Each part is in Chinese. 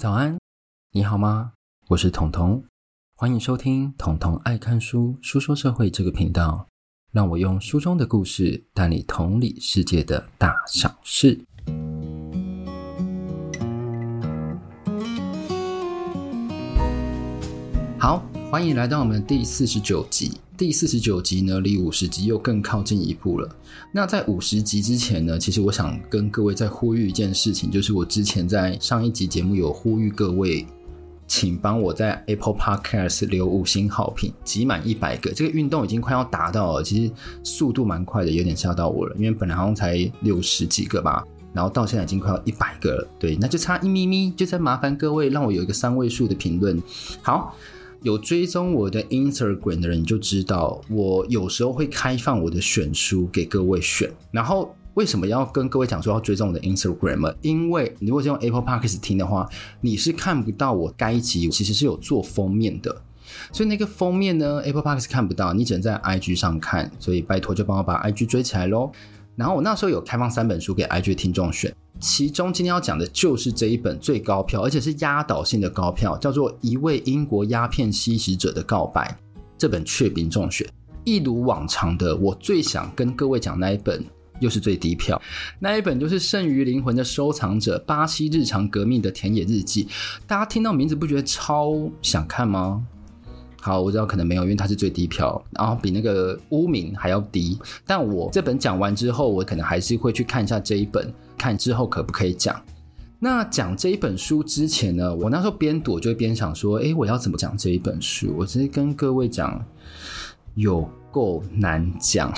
早安，你好吗？我是彤彤，欢迎收听彤彤爱看书书说社会这个频道，让我用书中的故事带你同理世界的大小事。好，欢迎来到我们第四十九集。第四十九集呢，离五十集又更靠近一步了。那在五十集之前呢，其实我想跟各位再呼吁一件事情，就是我之前在上一集节目有呼吁各位，请帮我在 Apple Podcast 留五星好评，集满一百个。这个运动已经快要达到了，其实速度蛮快的，有点吓到我了。因为本来好像才六十几个吧，然后到现在已经快要一百个了。对，那就差一咪咪，就再麻烦各位让我有一个三位数的评论。好。有追踪我的 Instagram 的人，就知道我有时候会开放我的选书给各位选。然后为什么要跟各位讲说要追踪我的 Instagram？因为你如果是用 Apple Podcast 听的话，你是看不到我该集其实是有做封面的。所以那个封面呢，Apple Podcast 看不到，你只能在 IG 上看。所以拜托就帮我把 IG 追起来喽。然后我那时候有开放三本书给 IG 听众选。其中今天要讲的就是这一本最高票，而且是压倒性的高票，叫做《一位英国鸦片吸食者的告白》。这本雀屏中选，一如往常的，我最想跟各位讲那一本，又是最低票。那一本就是《剩余灵魂的收藏者：巴西日常革命的田野日记》。大家听到名字不觉得超想看吗？好，我知道可能没有，因为它是最低票，然后比那个污名还要低。但我这本讲完之后，我可能还是会去看一下这一本。看之后可不可以讲？那讲这一本书之前呢，我那时候边读就边想说，诶，我要怎么讲这一本书？我直接跟各位讲，有够难讲。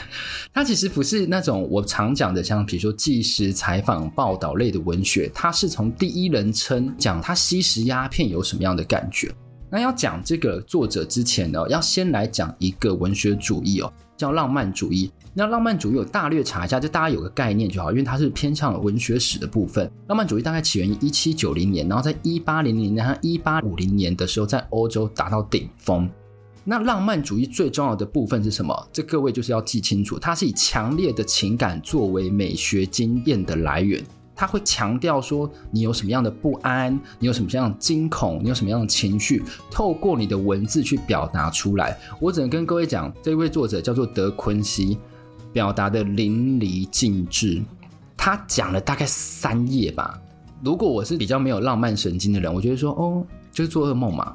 它其实不是那种我常讲的，像比如说纪实采访、报道类的文学，它是从第一人称讲他吸食鸦片有什么样的感觉。那要讲这个作者之前呢，要先来讲一个文学主义哦，叫浪漫主义。那浪漫主义我大略查一下，就大家有个概念就好，因为它是偏向文学史的部分。浪漫主义大概起源于一七九零年，然后在一八零零年和一八五零年的时候，在欧洲达到顶峰。那浪漫主义最重要的部分是什么？这各位就是要记清楚，它是以强烈的情感作为美学经验的来源。他会强调说，你有什么样的不安，你有什么样的惊恐，你有什么样的情绪，透过你的文字去表达出来。我只能跟各位讲，这位作者叫做德昆西。表达的淋漓尽致，他讲了大概三页吧。如果我是比较没有浪漫神经的人，我觉得说哦，就是做噩梦嘛，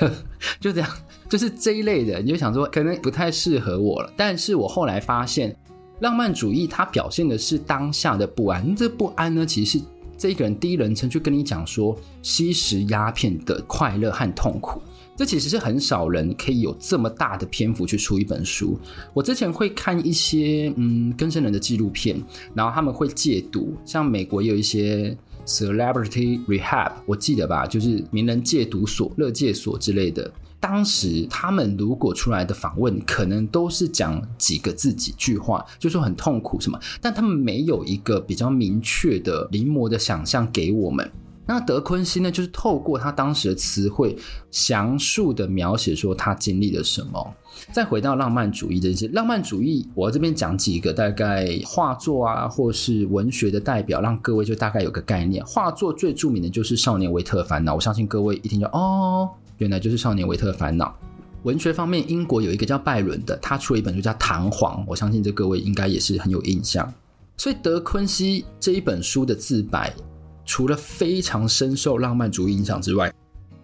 就这样，就是这一类的，你就想说可能不太适合我了。但是我后来发现，浪漫主义它表现的是当下的不安，这不安呢，其实是这一个人第一人称去跟你讲说吸食鸦片的快乐和痛苦。这其实是很少人可以有这么大的篇幅去出一本书。我之前会看一些嗯更生人的纪录片，然后他们会戒毒，像美国也有一些 Celebrity Rehab，我记得吧，就是名人戒毒所、乐戒所之类的。当时他们如果出来的访问，可能都是讲几个字、几句话，就说很痛苦什么，但他们没有一个比较明确的临摹的想象给我们。那德昆西呢，就是透过他当时的词汇，详述的描写说他经历了什么。再回到浪漫主义这件事，浪漫主义，我这边讲几个大概画作啊，或是文学的代表，让各位就大概有个概念。画作最著名的就是《少年维特烦恼》，我相信各位一听就哦，原来就是《少年维特的烦恼》。文学方面，英国有一个叫拜伦的，他出了一本书叫《弹簧》，我相信这各位应该也是很有印象。所以德昆西这一本书的自白。除了非常深受浪漫主义影响之外，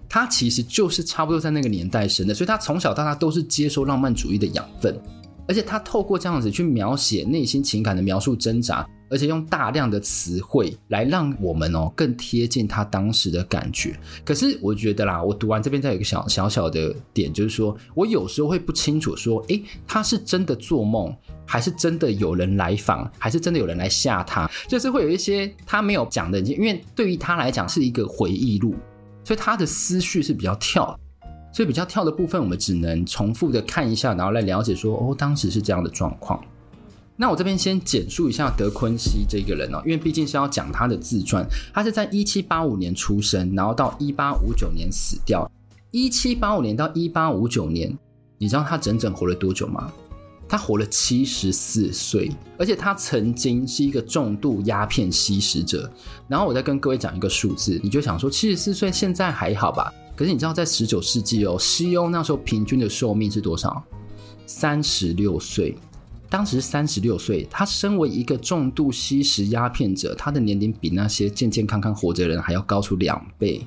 他其实就是差不多在那个年代生的，所以他从小到大都是接受浪漫主义的养分，而且他透过这样子去描写内心情感的描述挣扎，而且用大量的词汇来让我们哦更贴近他当时的感觉。可是我觉得啦，我读完这边再有一个小小小的点，就是说我有时候会不清楚说，诶，他是真的做梦。还是真的有人来访，还是真的有人来吓他，就是会有一些他没有讲的，因为对于他来讲是一个回忆录，所以他的思绪是比较跳，所以比较跳的部分，我们只能重复的看一下，然后来了解说，哦，当时是这样的状况。那我这边先简述一下德昆西这个人哦，因为毕竟是要讲他的自传，他是在一七八五年出生，然后到一八五九年死掉。一七八五年到一八五九年，你知道他整整活了多久吗？他活了七十四岁，而且他曾经是一个重度鸦片吸食者。然后我再跟各位讲一个数字，你就想说七十四岁现在还好吧？可是你知道在十九世纪哦，西欧那时候平均的寿命是多少？三十六岁。当时三十六岁，他身为一个重度吸食鸦片者，他的年龄比那些健健康康活着的人还要高出两倍。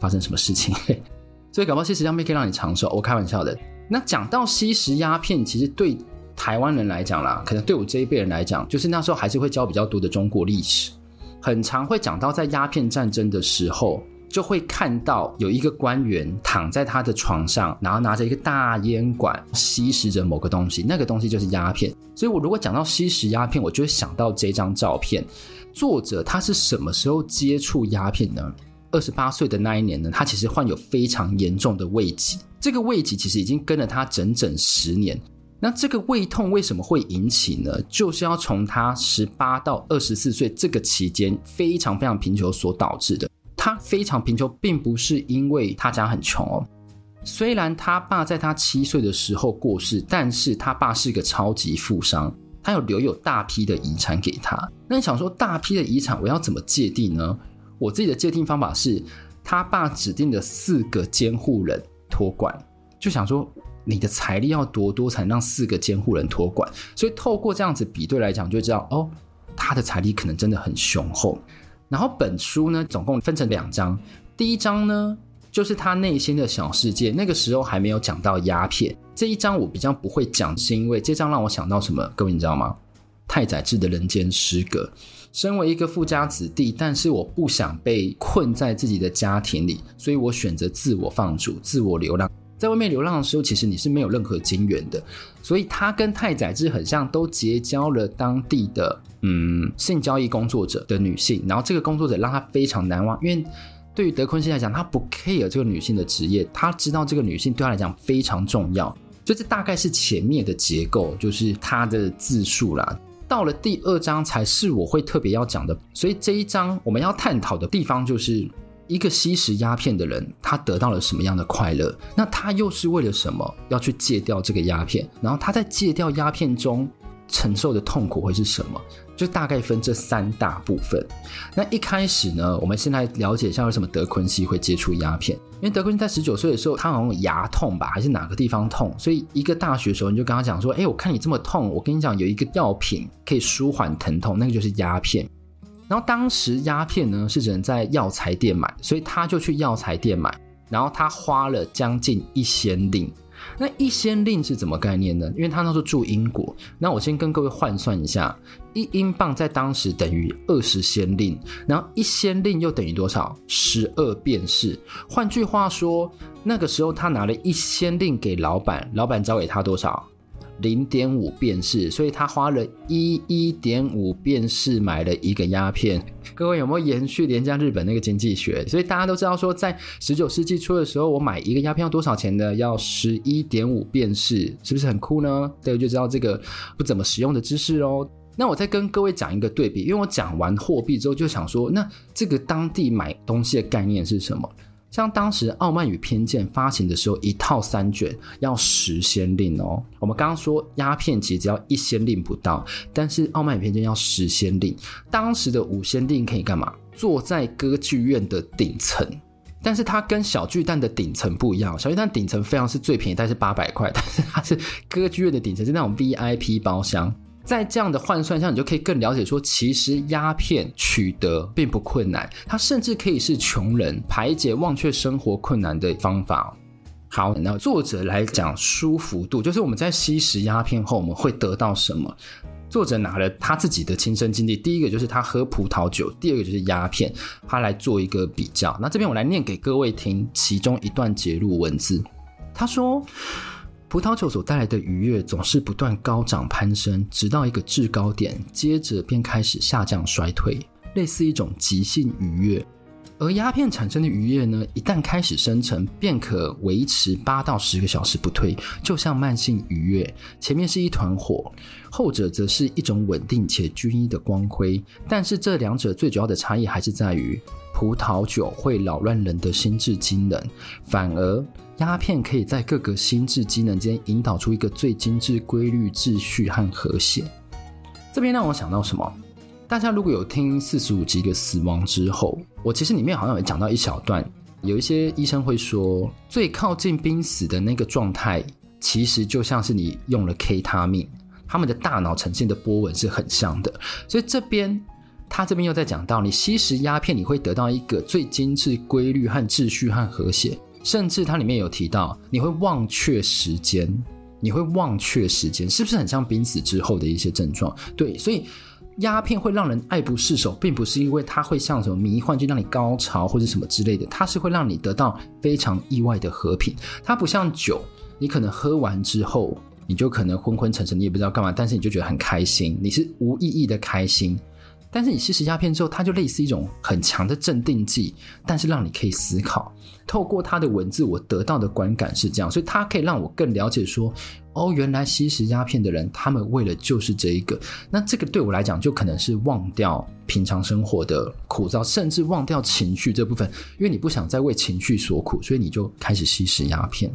发生什么事情？所以搞不好吸食鸦片可以让你长寿。我开玩笑的。那讲到吸食鸦片，其实对台湾人来讲啦，可能对我这一辈人来讲，就是那时候还是会教比较多的中国历史，很常会讲到在鸦片战争的时候。就会看到有一个官员躺在他的床上，然后拿着一个大烟管吸食着某个东西，那个东西就是鸦片。所以我如果讲到吸食鸦片，我就会想到这张照片。作者他是什么时候接触鸦片呢？二十八岁的那一年呢，他其实患有非常严重的胃疾，这个胃疾其实已经跟了他整整十年。那这个胃痛为什么会引起呢？就是要从他十八到二十四岁这个期间非常非常贫穷所导致的。他非常贫穷，并不是因为他家很穷哦。虽然他爸在他七岁的时候过世，但是他爸是个超级富商，他有留有大批的遗产给他。那你想说大批的遗产我要怎么界定呢？我自己的界定方法是，他爸指定的四个监护人托管，就想说你的财力要多多才能让四个监护人托管。所以透过这样子比对来讲，就知道哦，他的财力可能真的很雄厚。然后本书呢，总共分成两章。第一章呢，就是他内心的小世界。那个时候还没有讲到鸦片这一章，我比较不会讲，是因为这章让我想到什么？各位你知道吗？太宰治的人间失格。身为一个富家子弟，但是我不想被困在自己的家庭里，所以我选择自我放逐、自我流浪。在外面流浪的时候，其实你是没有任何金援的，所以他跟太宰治很像，都结交了当地的嗯性交易工作者的女性，然后这个工作者让他非常难忘，因为对于德昆西来讲，他不 care 这个女性的职业，他知道这个女性对他来讲非常重要，就这大概是前面的结构，就是他的自述啦。到了第二章才是我会特别要讲的，所以这一章我们要探讨的地方就是。一个吸食鸦片的人，他得到了什么样的快乐？那他又是为了什么要去戒掉这个鸦片？然后他在戒掉鸦片中承受的痛苦会是什么？就大概分这三大部分。那一开始呢，我们先来了解一下为什么德昆西会接触鸦片。因为德昆西在十九岁的时候，他好像牙痛吧，还是哪个地方痛？所以一个大学的时候，你就跟他讲说：“哎，我看你这么痛，我跟你讲有一个药品可以舒缓疼痛，那个就是鸦片。”然后当时鸦片呢是只能在药材店买，所以他就去药材店买。然后他花了将近一仙令。那一先令是怎么概念呢？因为他那时候住英国。那我先跟各位换算一下，一英镑在当时等于二十先令，然后一先令又等于多少？十二便士。换句话说，那个时候他拿了一先令给老板，老板交给他多少？零点五便士，所以他花了一一点五便士买了一个鸦片。各位有没有延续廉价日本那个经济学？所以大家都知道说，在十九世纪初的时候，我买一个鸦片要多少钱呢？要十一点五便士，是不是很酷呢？对，就知道这个不怎么实用的知识哦。那我再跟各位讲一个对比，因为我讲完货币之后，就想说，那这个当地买东西的概念是什么？像当时《傲慢与偏见》发行的时候，一套三卷要十先令哦。我们刚刚说鸦片其实只要一先令不到，但是《傲慢与偏见》要十先令。当时的五先令可以干嘛？坐在歌剧院的顶层，但是它跟小巨蛋的顶层不一样。小巨蛋顶层非常是最便宜，但是八百块，但是它是歌剧院的顶层，是那种 VIP 包厢。在这样的换算下，你就可以更了解说，其实鸦片取得并不困难，它甚至可以是穷人排解忘却生活困难的方法。好，那作者来讲舒服度，就是我们在吸食鸦片后，我们会得到什么？作者拿了他自己的亲身经历，第一个就是他喝葡萄酒，第二个就是鸦片，他来做一个比较。那这边我来念给各位听其中一段节录文字，他说。葡萄酒所带来的愉悦总是不断高涨攀升，直到一个制高点，接着便开始下降衰退，类似一种急性愉悦。而鸦片产生的愉悦呢，一旦开始生成，便可维持八到十个小时不退，就像慢性愉悦。前面是一团火，后者则是一种稳定且均一的光辉。但是这两者最主要的差异还是在于。葡萄酒会扰乱人的心智机能，反而鸦片可以在各个心智机能间引导出一个最精致规律、秩序和和谐。这边让我想到什么？大家如果有听四十五集的死亡之后，我其实里面好像有讲到一小段，有一些医生会说，最靠近濒死的那个状态，其实就像是你用了 K 他命，他们的大脑呈现的波纹是很像的。所以这边他这边又在讲到，你吸食鸦片，你会得到一个最精致规律和秩序和和谐。甚至它里面有提到，你会忘却时间，你会忘却时间，是不是很像濒死之后的一些症状？对，所以鸦片会让人爱不释手，并不是因为它会像什么迷幻剂让你高潮或者什么之类的，它是会让你得到非常意外的和平。它不像酒，你可能喝完之后，你就可能昏昏沉沉，你也不知道干嘛，但是你就觉得很开心，你是无意义的开心。但是你吸食鸦片之后，它就类似一种很强的镇定剂，但是让你可以思考。透过它的文字，我得到的观感是这样，所以它可以让我更了解说，哦，原来吸食鸦片的人，他们为了就是这一个。那这个对我来讲，就可能是忘掉平常生活的枯燥，甚至忘掉情绪这部分，因为你不想再为情绪所苦，所以你就开始吸食鸦片。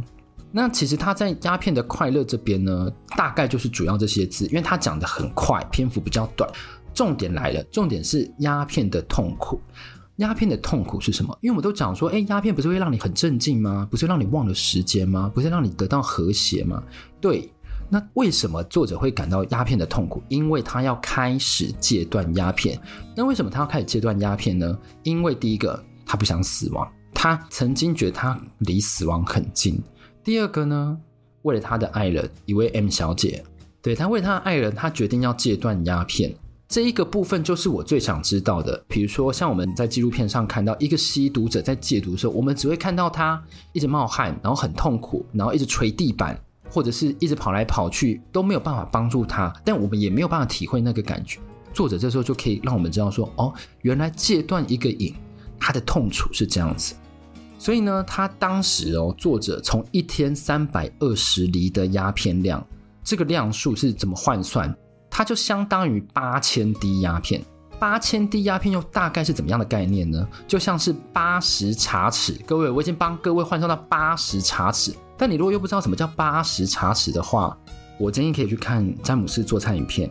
那其实他在鸦片的快乐这边呢，大概就是主要这些字，因为他讲得很快，篇幅比较短。重点来了，重点是鸦片的痛苦。鸦片的痛苦是什么？因为我们都讲说，诶，鸦片不是会让你很镇静吗？不是让你忘了时间吗？不是让你得到和谐吗？对。那为什么作者会感到鸦片的痛苦？因为他要开始戒断鸦片。那为什么他要开始戒断鸦片呢？因为第一个，他不想死亡，他曾经觉得他离死亡很近。第二个呢，为了他的爱人，一位 M 小姐，对，他为他的爱人，他决定要戒断鸦片。这一个部分就是我最想知道的。比如说，像我们在纪录片上看到一个吸毒者在戒毒的时候，我们只会看到他一直冒汗，然后很痛苦，然后一直捶地板，或者是一直跑来跑去，都没有办法帮助他。但我们也没有办法体会那个感觉。作者这时候就可以让我们知道说，哦，原来戒断一个瘾，他的痛楚是这样子。所以呢，他当时哦，作者从一天三百二十厘的鸦片量，这个量数是怎么换算？它就相当于八千滴鸦片，八千滴鸦片又大概是怎么样的概念呢？就像是八十茶匙。各位，我已经帮各位换算到八十茶匙。但你如果又不知道什么叫八十茶匙的话，我建议可以去看詹姆斯做菜影片。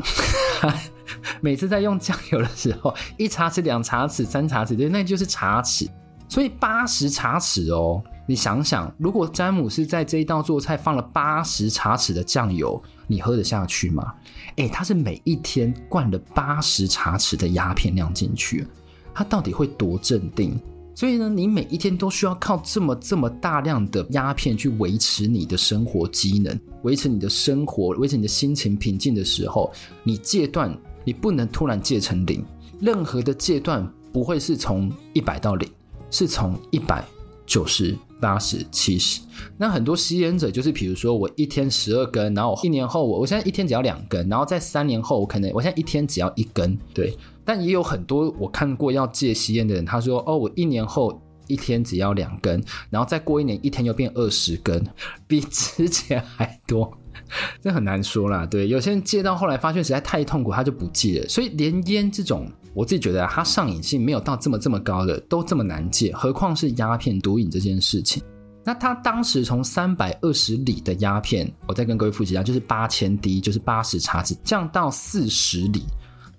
每次在用酱油的时候，一茶匙、两茶匙、三茶匙，对，那就是茶匙。所以八十茶匙哦，你想想，如果詹姆斯在这一道做菜放了八十茶匙的酱油，你喝得下去吗？诶，他是每一天灌了八十茶匙的鸦片量进去，他到底会多镇定？所以呢，你每一天都需要靠这么这么大量的鸦片去维持你的生活机能，维持你的生活，维持你的心情平静的时候，你戒断，你不能突然戒成零。任何的戒断不会是从一百到零，是从一百。九十八十七十，那很多吸烟者就是，比如说我一天十二根，然后一年后我我现在一天只要两根，然后在三年后我可能我现在一天只要一根，对。但也有很多我看过要戒吸烟的人，他说哦，我一年后一天只要两根，然后再过一年一天又变二十根，比之前还多。这很难说啦，对，有些人戒到后来发现实在太痛苦，他就不戒了。所以连烟这种，我自己觉得它上瘾性没有到这么这么高的，都这么难戒，何况是鸦片毒瘾这件事情。那他当时从三百二十里的鸦片，我再跟各位复习一下，就是八千滴，就是八十茶匙，降到四十里，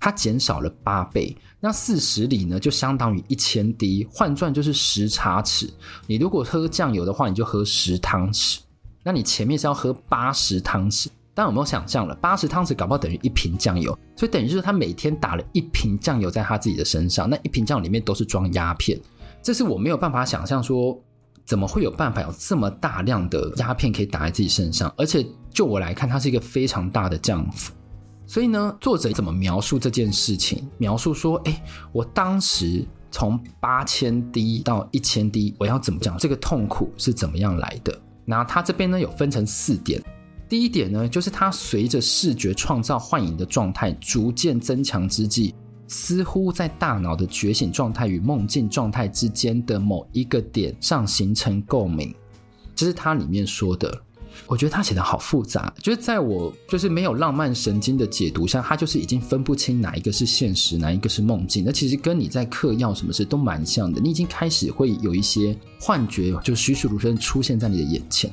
它减少了八倍。那四十里呢，就相当于一千滴，换算就是十茶匙。你如果喝酱油的话，你就喝十汤匙。那你前面是要喝八十汤匙，大家有没有想象了？八十汤匙搞不好等于一瓶酱油，所以等于就是他每天打了一瓶酱油在他自己的身上，那一瓶酱油里面都是装鸦片，这是我没有办法想象说，怎么会有办法有这么大量的鸦片可以打在自己身上？而且就我来看，它是一个非常大的降幅。所以呢，作者怎么描述这件事情？描述说，哎，我当时从八千滴到一千滴，我要怎么讲？这个痛苦是怎么样来的？那他这边呢，有分成四点，第一点呢，就是他随着视觉创造幻影的状态逐渐增强之际，似乎在大脑的觉醒状态与梦境状态之间的某一个点上形成共鸣，这是他里面说的。我觉得他写的好复杂，就是在我就是没有浪漫神经的解读下，他就是已经分不清哪一个是现实，哪一个是梦境。那其实跟你在嗑药什么事都蛮像的，你已经开始会有一些幻觉，就栩栩如生出现在你的眼前。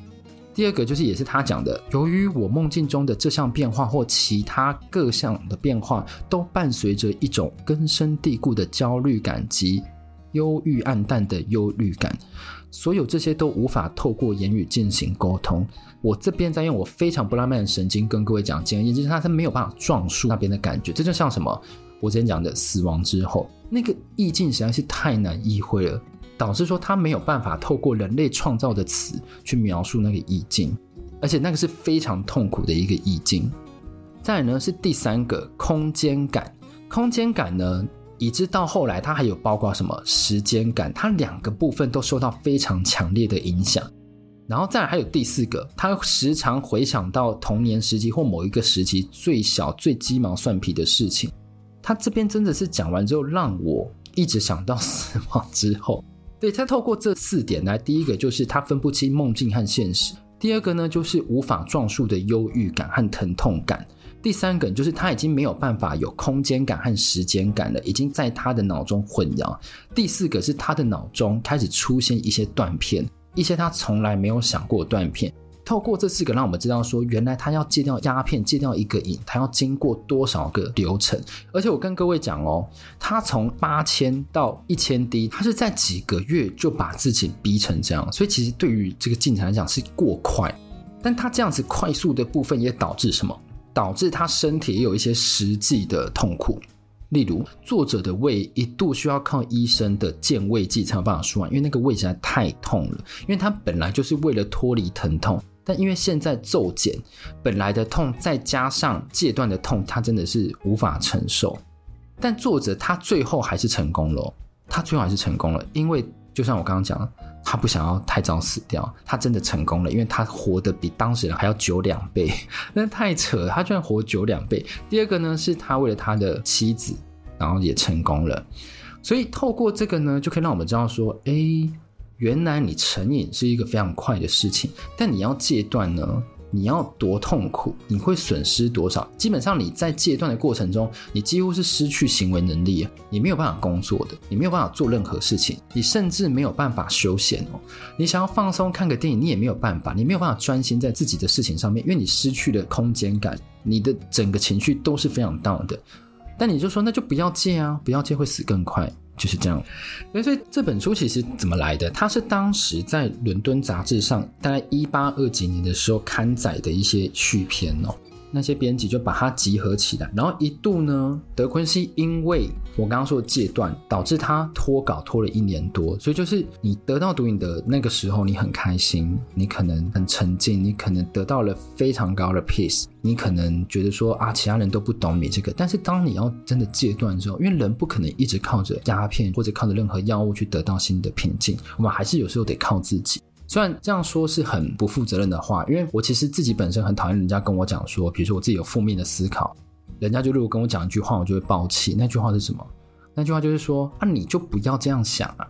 第二个就是也是他讲的，由于我梦境中的这项变化或其他各项的变化，都伴随着一种根深蒂固的焦虑感及忧郁暗淡的忧虑感。所有这些都无法透过言语进行沟通。我这边在用我非常不浪漫的神经跟各位讲，简而言之，他是没有办法状述那边的感觉。这就像什么？我之前讲的死亡之后，那个意境实在是太难意会了，导致说他没有办法透过人类创造的词去描述那个意境，而且那个是非常痛苦的一个意境。再来呢是第三个空间感，空间感呢。以致到后来，它还有包括什么时间感，它两个部分都受到非常强烈的影响。然后再来还有第四个，他时常回想到童年时期或某一个时期最小最鸡毛蒜皮的事情。他这边真的是讲完之后，让我一直想到死亡之后。对，他透过这四点来，第一个就是他分不清梦境和现实，第二个呢就是无法状述的忧郁感和疼痛感。第三个就是他已经没有办法有空间感和时间感了，已经在他的脑中混淆。第四个是他的脑中开始出现一些断片，一些他从来没有想过断片。透过这四个，让我们知道说，原来他要戒掉鸦片，戒掉一个瘾，他要经过多少个流程。而且我跟各位讲哦，他从八千到一千滴，他是在几个月就把自己逼成这样，所以其实对于这个进程来讲是过快。但他这样子快速的部分也导致什么？导致他身体也有一些实际的痛苦，例如作者的胃一度需要靠医生的健胃剂才有办法输完，因为那个胃实在太痛了。因为他本来就是为了脱离疼痛，但因为现在骤减，本来的痛再加上戒断的痛，他真的是无法承受。但作者他最后还是成功了，他最后还是成功了，因为就像我刚刚讲。他不想要太早死掉，他真的成功了，因为他活得比当时人还要久两倍，那太扯了，他居然活久两倍。第二个呢，是他为了他的妻子，然后也成功了。所以透过这个呢，就可以让我们知道说，哎，原来你成瘾是一个非常快的事情，但你要戒断呢？你要多痛苦，你会损失多少？基本上你在戒断的过程中，你几乎是失去行为能力，你没有办法工作的，你没有办法做任何事情，你甚至没有办法休闲哦。你想要放松看个电影，你也没有办法，你没有办法专心在自己的事情上面，因为你失去了空间感，你的整个情绪都是非常 down 的。但你就说，那就不要戒啊，不要戒会死更快。就是这样，所以这本书其实怎么来的？它是当时在伦敦杂志上，大概一八二几年的时候刊载的一些续篇哦。那些编辑就把它集合起来，然后一度呢，德昆西因为我刚刚说的戒断，导致他拖稿拖了一年多，所以就是你得到毒瘾的那个时候，你很开心，你可能很沉静，你可能得到了非常高的 peace，你可能觉得说啊，其他人都不懂你这个，但是当你要真的戒断之后，因为人不可能一直靠着鸦片或者靠着任何药物去得到新的平静，我们还是有时候得靠自己。虽然这样说是很不负责任的话，因为我其实自己本身很讨厌人家跟我讲说，比如说我自己有负面的思考，人家就如果跟我讲一句话，我就会爆气。那句话是什么？那句话就是说啊，你就不要这样想啊。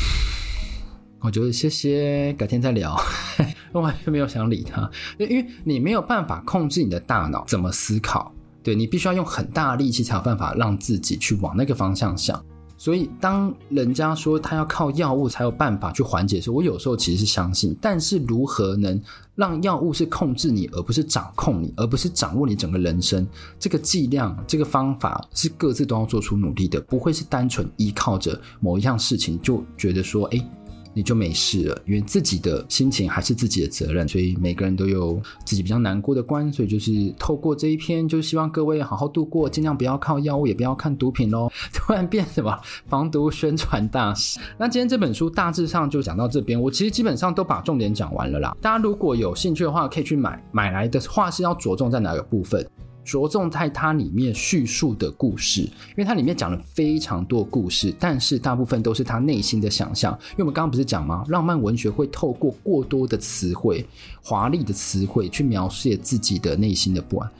我觉得谢谢，改天再聊。我完全没有想理他，因为你没有办法控制你的大脑怎么思考，对，你必须要用很大的力气才有办法让自己去往那个方向想。所以，当人家说他要靠药物才有办法去缓解的时候，我有时候其实是相信。但是，如何能让药物是控制你，而不是掌控你，而不是掌握你整个人生？这个剂量，这个方法是各自都要做出努力的，不会是单纯依靠着某一样事情就觉得说，哎。你就没事了，因为自己的心情还是自己的责任，所以每个人都有自己比较难过的关，所以就是透过这一篇，就希望各位好好度过，尽量不要靠药物，也不要看毒品喽。突然变什么防毒宣传大使？那今天这本书大致上就讲到这边，我其实基本上都把重点讲完了啦。大家如果有兴趣的话，可以去买，买来的话是要着重在哪个部分？着重在它里面叙述的故事，因为它里面讲了非常多故事，但是大部分都是他内心的想象。因为我们刚刚不是讲吗？浪漫文学会透过过多的词汇、华丽的词汇去描写自己的内心的不安，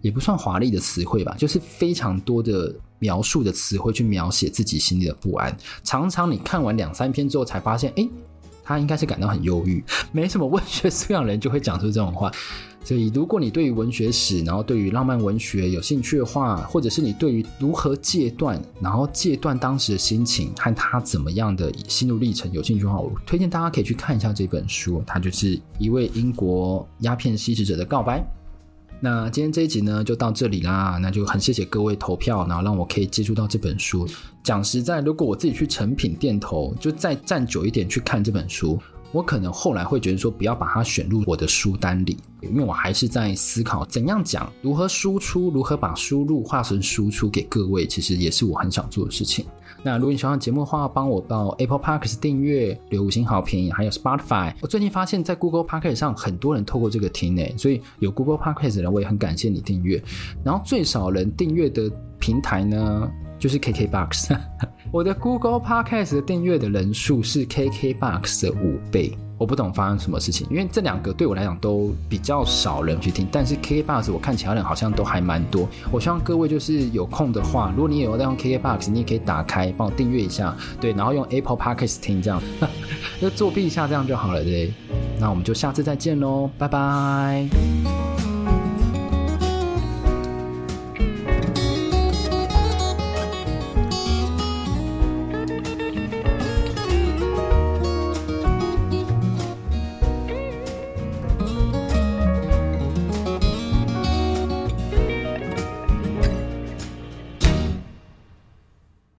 也不算华丽的词汇吧，就是非常多的描述的词汇去描写自己心里的不安。常常你看完两三篇之后，才发现，哎。他应该是感到很忧郁，没什么文学素养人就会讲出这种话。所以，如果你对于文学史，然后对于浪漫文学有兴趣的话，或者是你对于如何戒断，然后戒断当时的心情和他怎么样的心路历程有兴趣的话，我推荐大家可以去看一下这本书。它就是一位英国鸦片吸食者的告白。那今天这一集呢，就到这里啦。那就很谢谢各位投票，然后让我可以接触到这本书。讲实在，如果我自己去成品店头，就再站久一点去看这本书。我可能后来会觉得说，不要把它选入我的书单里，因为我还是在思考怎样讲，如何输出，如何把输入化成输出给各位，其实也是我很想做的事情。那如果你喜欢节目的话，帮我到 Apple Podcast 订阅，留五星好评，还有 Spotify。我最近发现，在 Google Podcast 上很多人透过这个听诶，所以有 Google Podcast 的人，我也很感谢你订阅。然后最少人订阅的平台呢，就是 KKBox。我的 Google Podcast 的订阅的人数是 KKBox 的五倍，我不懂发生什么事情，因为这两个对我来讲都比较少人去听，但是 KKBox 我看其他人好像都还蛮多。我希望各位就是有空的话，如果你也有在用 KKBox，你也可以打开帮我订阅一下，对，然后用 Apple Podcast 听这样，就作弊一下这样就好了，对。那我们就下次再见喽，拜拜。